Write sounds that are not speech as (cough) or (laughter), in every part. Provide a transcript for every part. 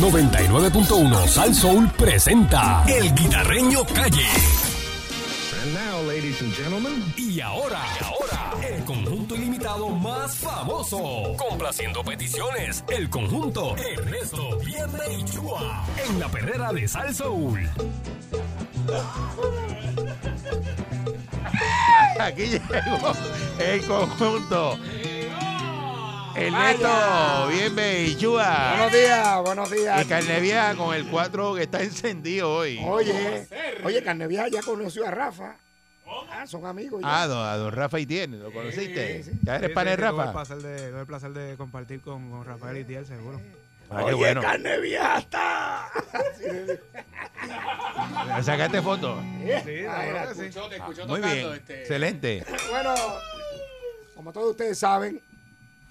99.1 Sal Soul presenta El Guitarreño Calle. And now, ladies and gentlemen, Y ahora, y ahora, el conjunto ilimitado más famoso. Complaciendo peticiones, el conjunto Ernesto Vierne y Chua. En la perrera de Sal Soul. (laughs) Aquí llegó el conjunto. Ernesto, bien Beichúa. Buenos días, buenos Y días. carne vieja con el 4 que está encendido hoy. Oye, oye, Carne Vieja ya conoció a Rafa. Ah, son amigos. ya. Ah, don, a don Rafa Itiene, ¿lo conociste? Sí, sí. ¿Ya eres Sí, pana de sí, Tuve el Rafa? placer de, tuve el placer de compartir con, con Rafael y Tiel, seguro. Ah, qué Oye, bueno. Carne Vieja está. (laughs) ¿Sacaste foto? Sí, Ah, era. seguro que sí. Muy bien, excelente. Bueno, como todos ustedes saben,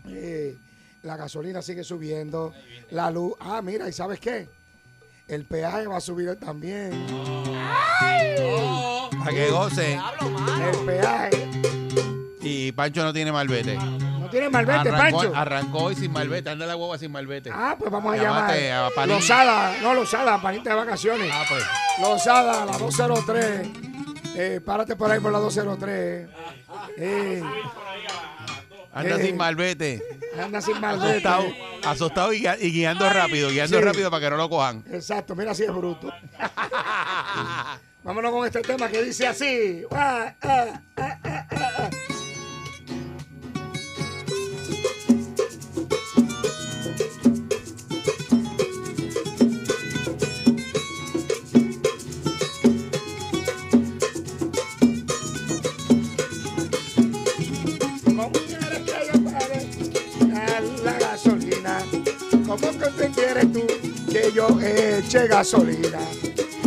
eh, la gasolina sigue subiendo, la luz. Ah, mira, ¿y sabes qué? El peaje va a subir también. Para que gocen. El peaje. Y Pancho no tiene malvete. No tiene malvete, Arrancó, Pancho. arrancó hoy sin malvete. Anda la guagua sin malvete. Ah, pues vamos a Llámate llamar. a. Losada, no Losada, panita de vacaciones. Ah, pues. Losada, la 203. Eh, párate por ahí por la 203. Eh, Anda Eh. sin malvete. anda sin malvete. Asustado, asustado y, gui- y guiando rápido, guiando Sí. rápido para que no lo cojan. Exacto, mira si es bruto. (laughs) Vámonos con este tema que dice así. Ah, ah, ah, gasolina?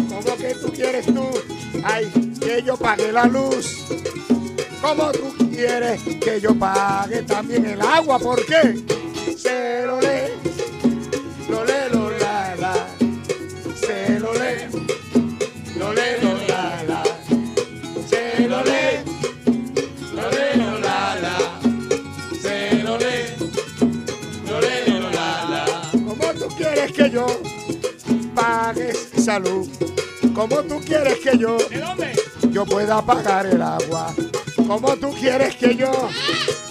¿Cómo que tú quieres tú, ay, que yo pague la luz? ¿Cómo tú quieres que yo pague también el agua? ¿Por qué? Se lo lee, ¿Cómo tú quieres que yo yo pueda pagar el agua? ¿Cómo tú quieres que yo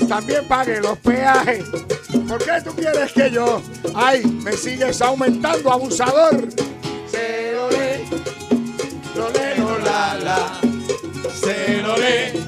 también pague los peajes? ¿Por qué tú quieres que yo, ay, me sigues aumentando, abusador? Se lo lee, lo lee, lo la, la. Se lo lee,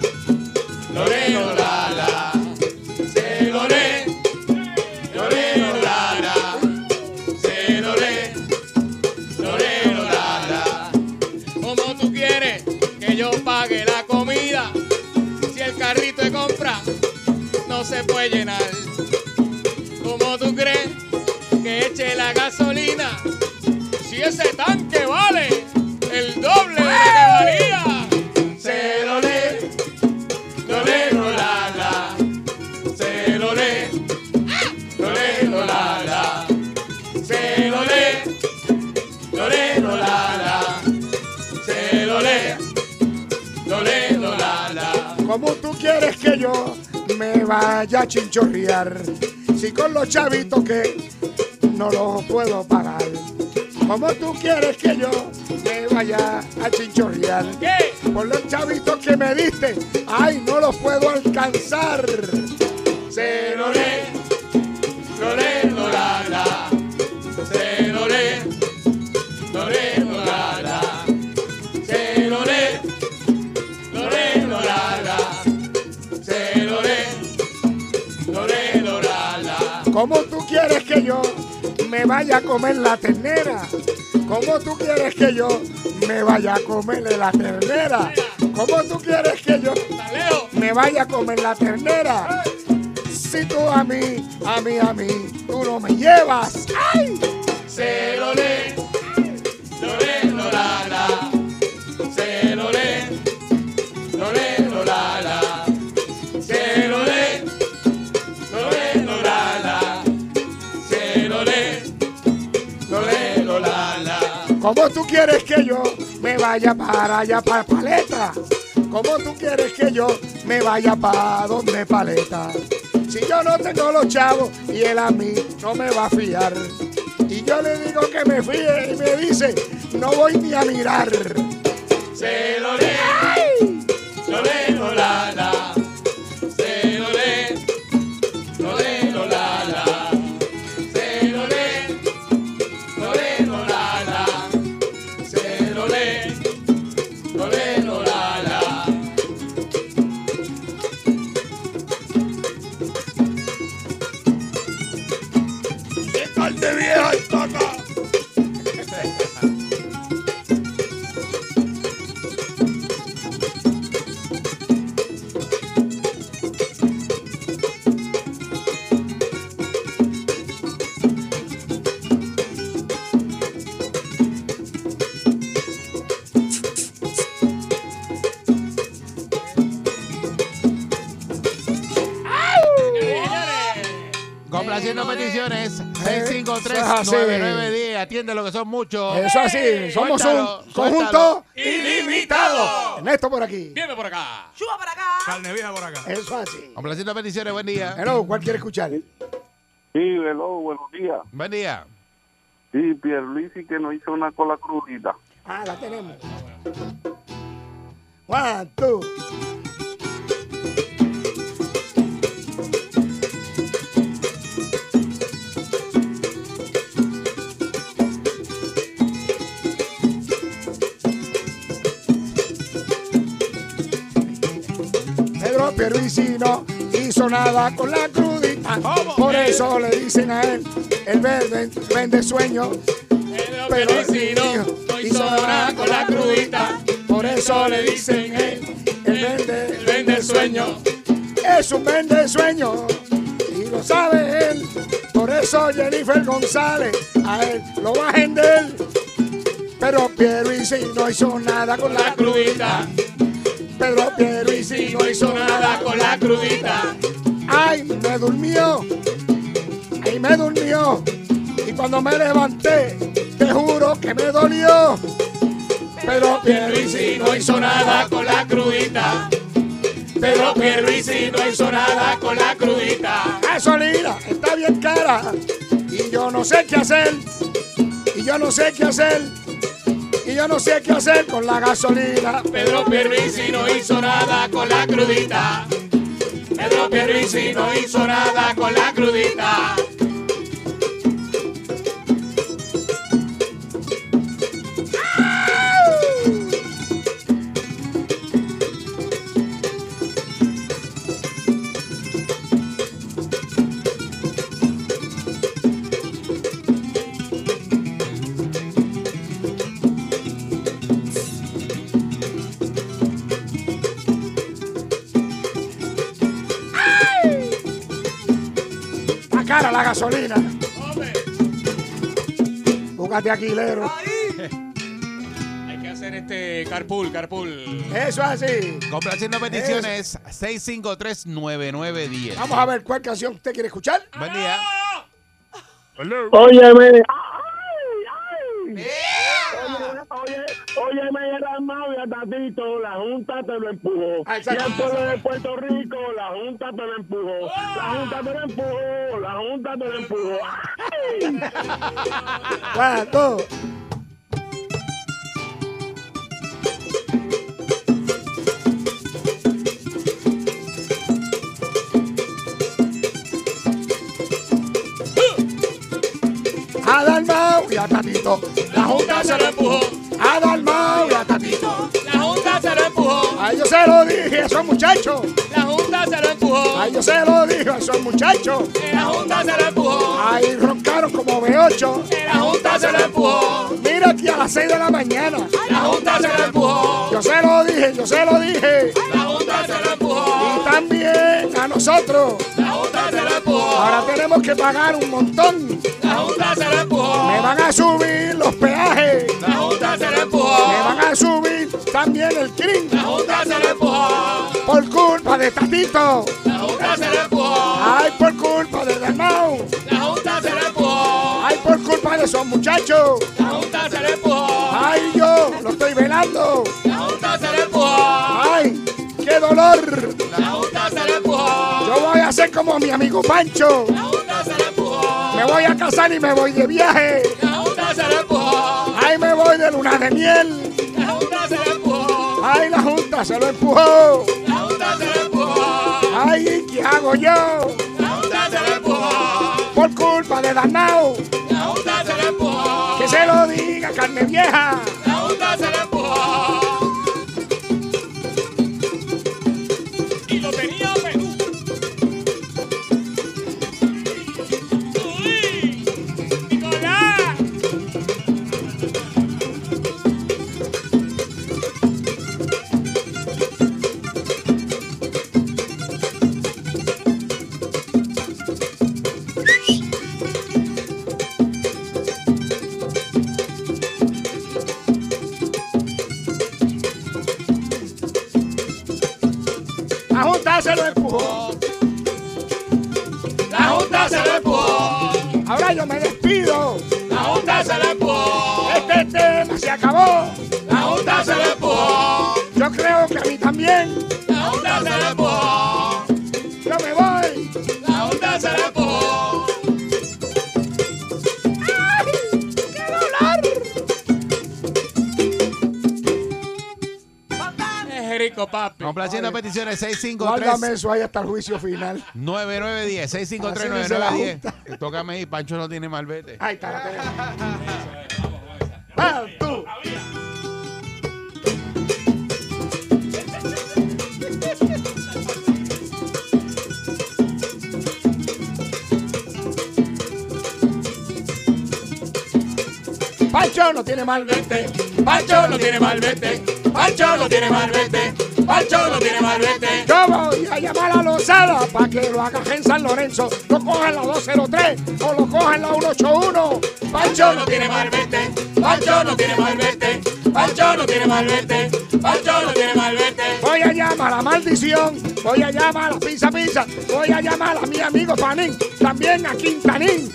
vaya a chinchorrear? Si con los chavitos que no los puedo pagar. ¿Cómo tú quieres que yo me vaya a chinchorrear? Por los chavitos que me diste, ay, no los puedo alcanzar. Que yo me vaya a comer la ternera? ¿Cómo tú quieres que yo me vaya a comerle la ternera? ¿Cómo tú quieres que yo me vaya a comer la ternera? Si tú a mí, a mí, a mí, tú no me llevas. ¡Ay! Se lo ¿Cómo tú quieres que yo me vaya para allá, para Paleta? ¿Cómo tú quieres que yo me vaya para donde Paleta? Si yo no tengo los chavos y él a mí no me va a fiar. Y yo le digo que me fíe y me dice, no voy ni a mirar. 653-9910. Atiende lo que son muchos. Eso así, somos Suéltalo, un conjunto ilimitado. Ernesto por aquí. Viene por acá. Carne vieja por acá. Eso así. Complaciendo peticiones. Buen día. Hello, ¿cuál quiere escuchar? Sí, hello, buenos días. Buen día. Sí, Pierluisi que nos hizo una cola crudita. Ah, la tenemos. One, two. Pierluisi no hizo nada con la crudita. Por eso le dicen a él, el verde vende sueño. Pedro Pero Pierluisi no, no hizo nada con la crudita. Por eso le dicen él, el vende, Él vende el sueño. es un vende sueño y lo sabe él. Por eso Jennifer González a él lo va a vender. Pero Pierluisi no hizo nada con la crudita. Pedro Pierluisi Si no hizo nada con la crudita. Ay, me durmió. Ay, me durmió. Y cuando me levanté, te juro que me dolió. Pero Pierluisi no hizo nada con la crudita. Pedro Pierluisi no hizo nada con la crudita. gasolina está bien cara. Y yo no sé qué hacer. Y yo no sé qué hacer. Yo no sé qué hacer con la gasolina. Pedro Pierluisi no hizo nada con la crudita. Pedro Pierluisi no hizo nada con la crudita. Gasolina. Búscate aquilero. hay que hacer este carpool, carpool. Eso es así. Complaciendo peticiones. 653-9910. Vamos a ver cuál canción usted quiere escuchar. Buen día. Óyeme. Oye, oye, óyeme, Tatito, la Junta te lo empujó. Ah, Y el pueblo de Puerto Rico, la Junta te lo empujó. La Junta te lo empujó, la Junta te lo empujó. Ay. One, two. A Dalmau y a Tatito. La Junta se lo empujó. A Dalmau y a Tatito. Ellos se lo dije a esos muchachos. La Junta se lo empujó. A ellos se lo dije a esos muchachos. La Junta se lo empujó. Ahí roncaron como B8. La Junta se lo empujó. Mira aquí a las 6 de la mañana. La Junta se lo empujó. Yo se lo dije, yo se lo dije. La Junta se lo empujó. Y también a nosotros. La Junta se lo empujó. Ahora tenemos que pagar un montón. Muchachos. La Junta se lo empujó. Ay, yo lo estoy velando. La Junta se lo empujó. Ay, qué dolor. La Junta se lo empujó. Yo voy a hacer como mi amigo Pancho. La Junta se lo empujó. Me voy a casar y me voy de viaje. La Junta se lo empujó. Ay, me voy de luna de miel. La Junta se lo empujó. Ay, la Junta se lo empujó. La Junta se lo empujó. Ay, ¿qué hago yo? La Junta se lo empujó. Por culpa de Danao. Diga, carne vieja. Yo me voy. La Junta se lo empujó. Es rico, papi. Complaciendo peticiones Guárdame 653 eso ahí hasta el juicio final. 9910 653 Así dice la 9910 Tócame ahí, Pancho no tiene malvete. Ahí está. la. (laughs) Pancho no tiene mal vete. Pancho no tiene malvete. Pancho no tiene malvete. Pancho no tiene malvete. Yo voy a llamar a Lozada para que lo haga en San Lorenzo. Lo cojan la 203 o lo cojan la 181. Pancho no tiene malvete. Pancho no tiene malvete. Pancho no tiene malvete. Pancho no tiene malvete. Voy a llamar a Maldición, voy a llamar a Pizza Pizza, voy a llamar a mi amigo Panín, también a Quintanín.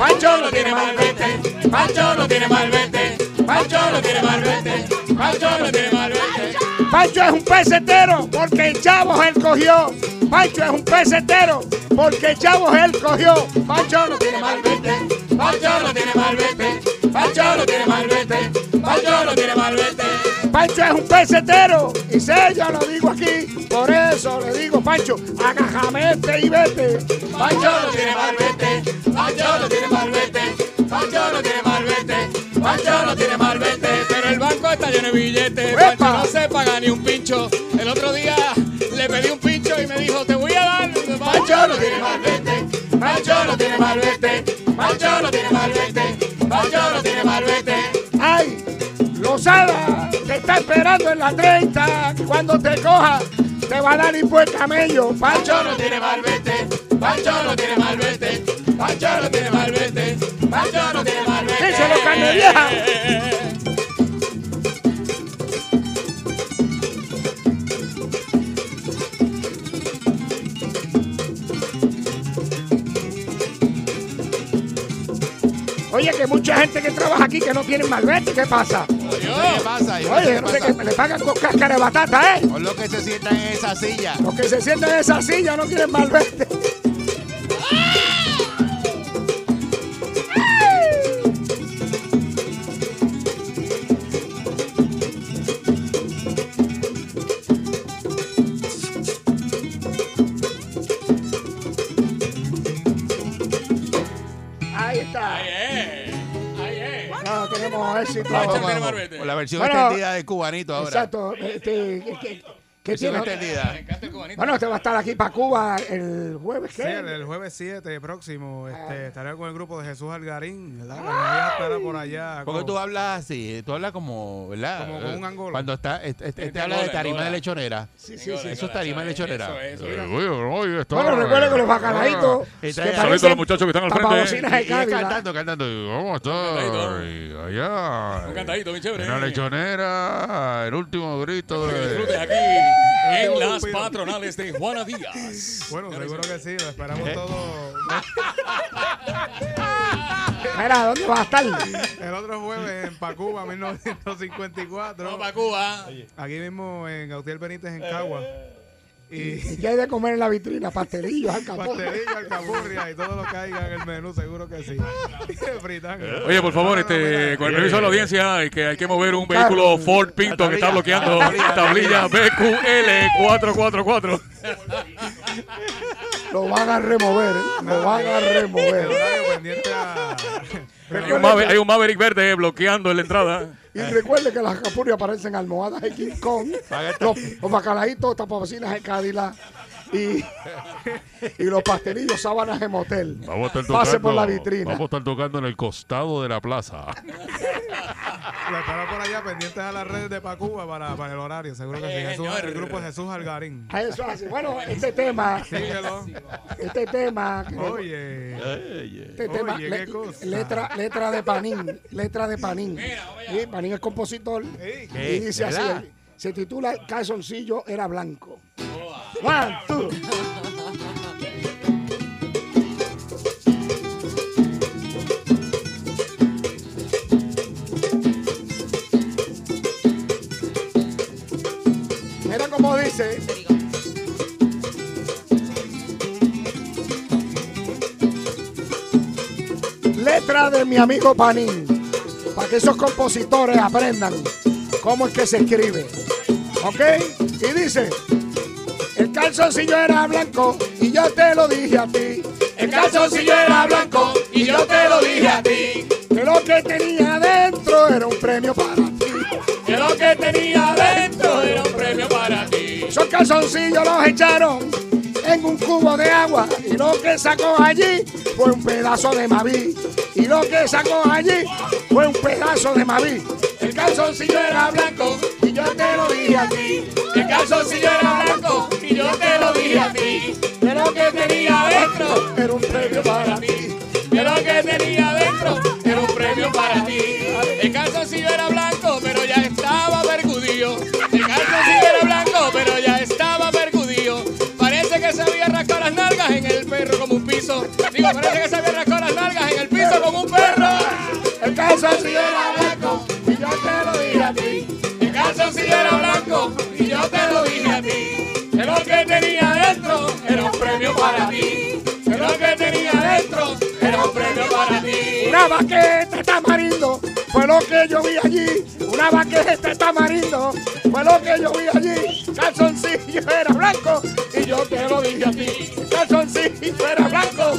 Pancho no tiene malvete. Pancho no tiene malvete. Pancho no tiene malvete. Pancho no tiene malvete. Pancho es un pesetero porque el chavo él cogió. Pancho es un pesetero porque el chavo él cogió. Pancho no tiene malvete. Pancho no tiene malvete. Pancho no tiene malvete. Pancho no tiene malvete. Pancho es un pesetero y sé, yo lo digo aquí, por eso le digo Pancho, agajamete y vete. Pancho no tiene malvete. Pancho no tiene malvete. Pancho no tiene malvete. Pancho no tiene malvete. Pero el banco está lleno de billetes. ¡Epa! Pancho no se paga ni un pincho. El otro día le pedí un pincho y me dijo, te voy a dar. Pancho no tiene malvete. Pancho no tiene malvete. Pancho no tiene malvete. Te está esperando en la 30, cuando te coja, te va a dar el camello. Pancho Pancho no tiene malvete. Pancho no tiene malvete. Pancho no tiene malvete. Pancho no tiene malvete. Díselo, carne vieja. Oye, que mucha gente que trabaja aquí que no tiene malvete, ¿qué pasa? ¿Qué pasa? Yo no sé Oye, pasa. que le pagan con cáscara de batata, ¿eh? Por lo que se sientan en esa silla. Los que se sientan en esa silla no tienen malvete. Ahí está. Ahí es. Tenemos éxito. Vamos, vamos, con la versión Bueno, extendida del cubanito ahora. Exacto. Este, ¿qué- qué- tiene? extendida. Me encanta el cubanito. Bueno, te va a estar aquí para Cuba el jueves. Sí, el, el jueves 7 próximo Ah. este, estaré con el grupo de Jesús Algarín, ¿verdad? Estará por allá. Porque tú hablas así, tú hablas como, ¿verdad? Como con un angolo. Cuando está, este, este- de habla de Angola, tarima Angola. de lechonera. Sí, sí, sí. Eso es tarima de lechonera. Eso es, eso Bueno, recuerda que los parecen Saludos a los muchachos que están al frente. Y cantando, cantando. ¿Cómo está? cantadito. Allá. Un cantadito, bien chévere. En la lechonera, el último grito de... aquí en las patronales de Juana Díaz. Bueno, seguro que sí, lo esperamos ¿Eh? todo. Mira, ¿dónde va a estar? El otro jueves en Pacuba, 1954. Vamos para Cuba. Aquí mismo en Gautier Benítez, en Cagua. Y ¿Y (laughs) qué hay de comer en la vitrina? Pastelillos, alcapurria. pastelillo, alcapurria y todo lo que haya en el menú, seguro que sí. (laughs) (laughs) Oye, por favor, este, con el permiso de la audiencia, es que hay que mover un vehículo Ford Pinto que está bloqueando tablilla BQL 444. Lo van a remover, ¿eh? lo van a remover. Hay un Maverick verde bloqueando en la entrada. Y recuerde que las alcapurrias parecen almohadas de King Kong, los, los bacalaitos, tapabocinas de Cadillac y, y los pastelillos, sábanas de motel. Vamos a estar tocando, Pase por la vitrina. Vamos a estar tocando en el costado de la plaza. Lo estará por allá pendientes a las redes de Pacuba para, para el horario, seguro que sí. Jesús, el grupo Jesús Algarín. Eso así. Bueno, este tema, Síguelo. este tema, Oye. este tema, le- cosa. letra, letra de Panín, letra de Panín. Sí, Panín es compositor y dice así, se titula Calzoncillo era blanco. One, two. Mira cómo dice. Letra de mi amigo Panín. Para que esos compositores aprendan cómo es que se escribe. ¿Ok? Y dice. El calzoncillo era blanco y yo te lo dije a ti. El calzoncillo era blanco y yo te lo dije a ti. Que lo que tenía dentro era un premio para ti. Que lo que tenía dentro era un premio para ti. Esos calzoncillos los echaron en un cubo de agua y lo que sacó allí fue un pedazo de Maví. Y lo que sacó allí fue un pedazo de Maví. El calzoncillo era blanco y yo te lo dije a ti. El calzoncillo era blanco y yo te lo dije a ti. Que lo que tenía dentro era un premio para ti. Que lo que tenía dentro era un premio para ti. El calzoncillo era blanco, pero ya estaba percudillo. El calzoncillo era blanco, pero ya estaba percudillo. Parece que se había rascado las nalgas en el perro como un piso. Digo, parece que se había calzoncillo era blanco y yo te lo dije a ti. El calzoncillo era blanco y yo te lo dije a ti. Que lo que tenía dentro era un premio para ti. Que lo que tenía dentro era un premio para ti. Una baqueta de tamarindo fue lo que yo vi allí. Una baqueta de tamarindo fue lo que yo vi allí. Calzoncillo era blanco y yo te lo dije a ti. Calzoncillo era blanco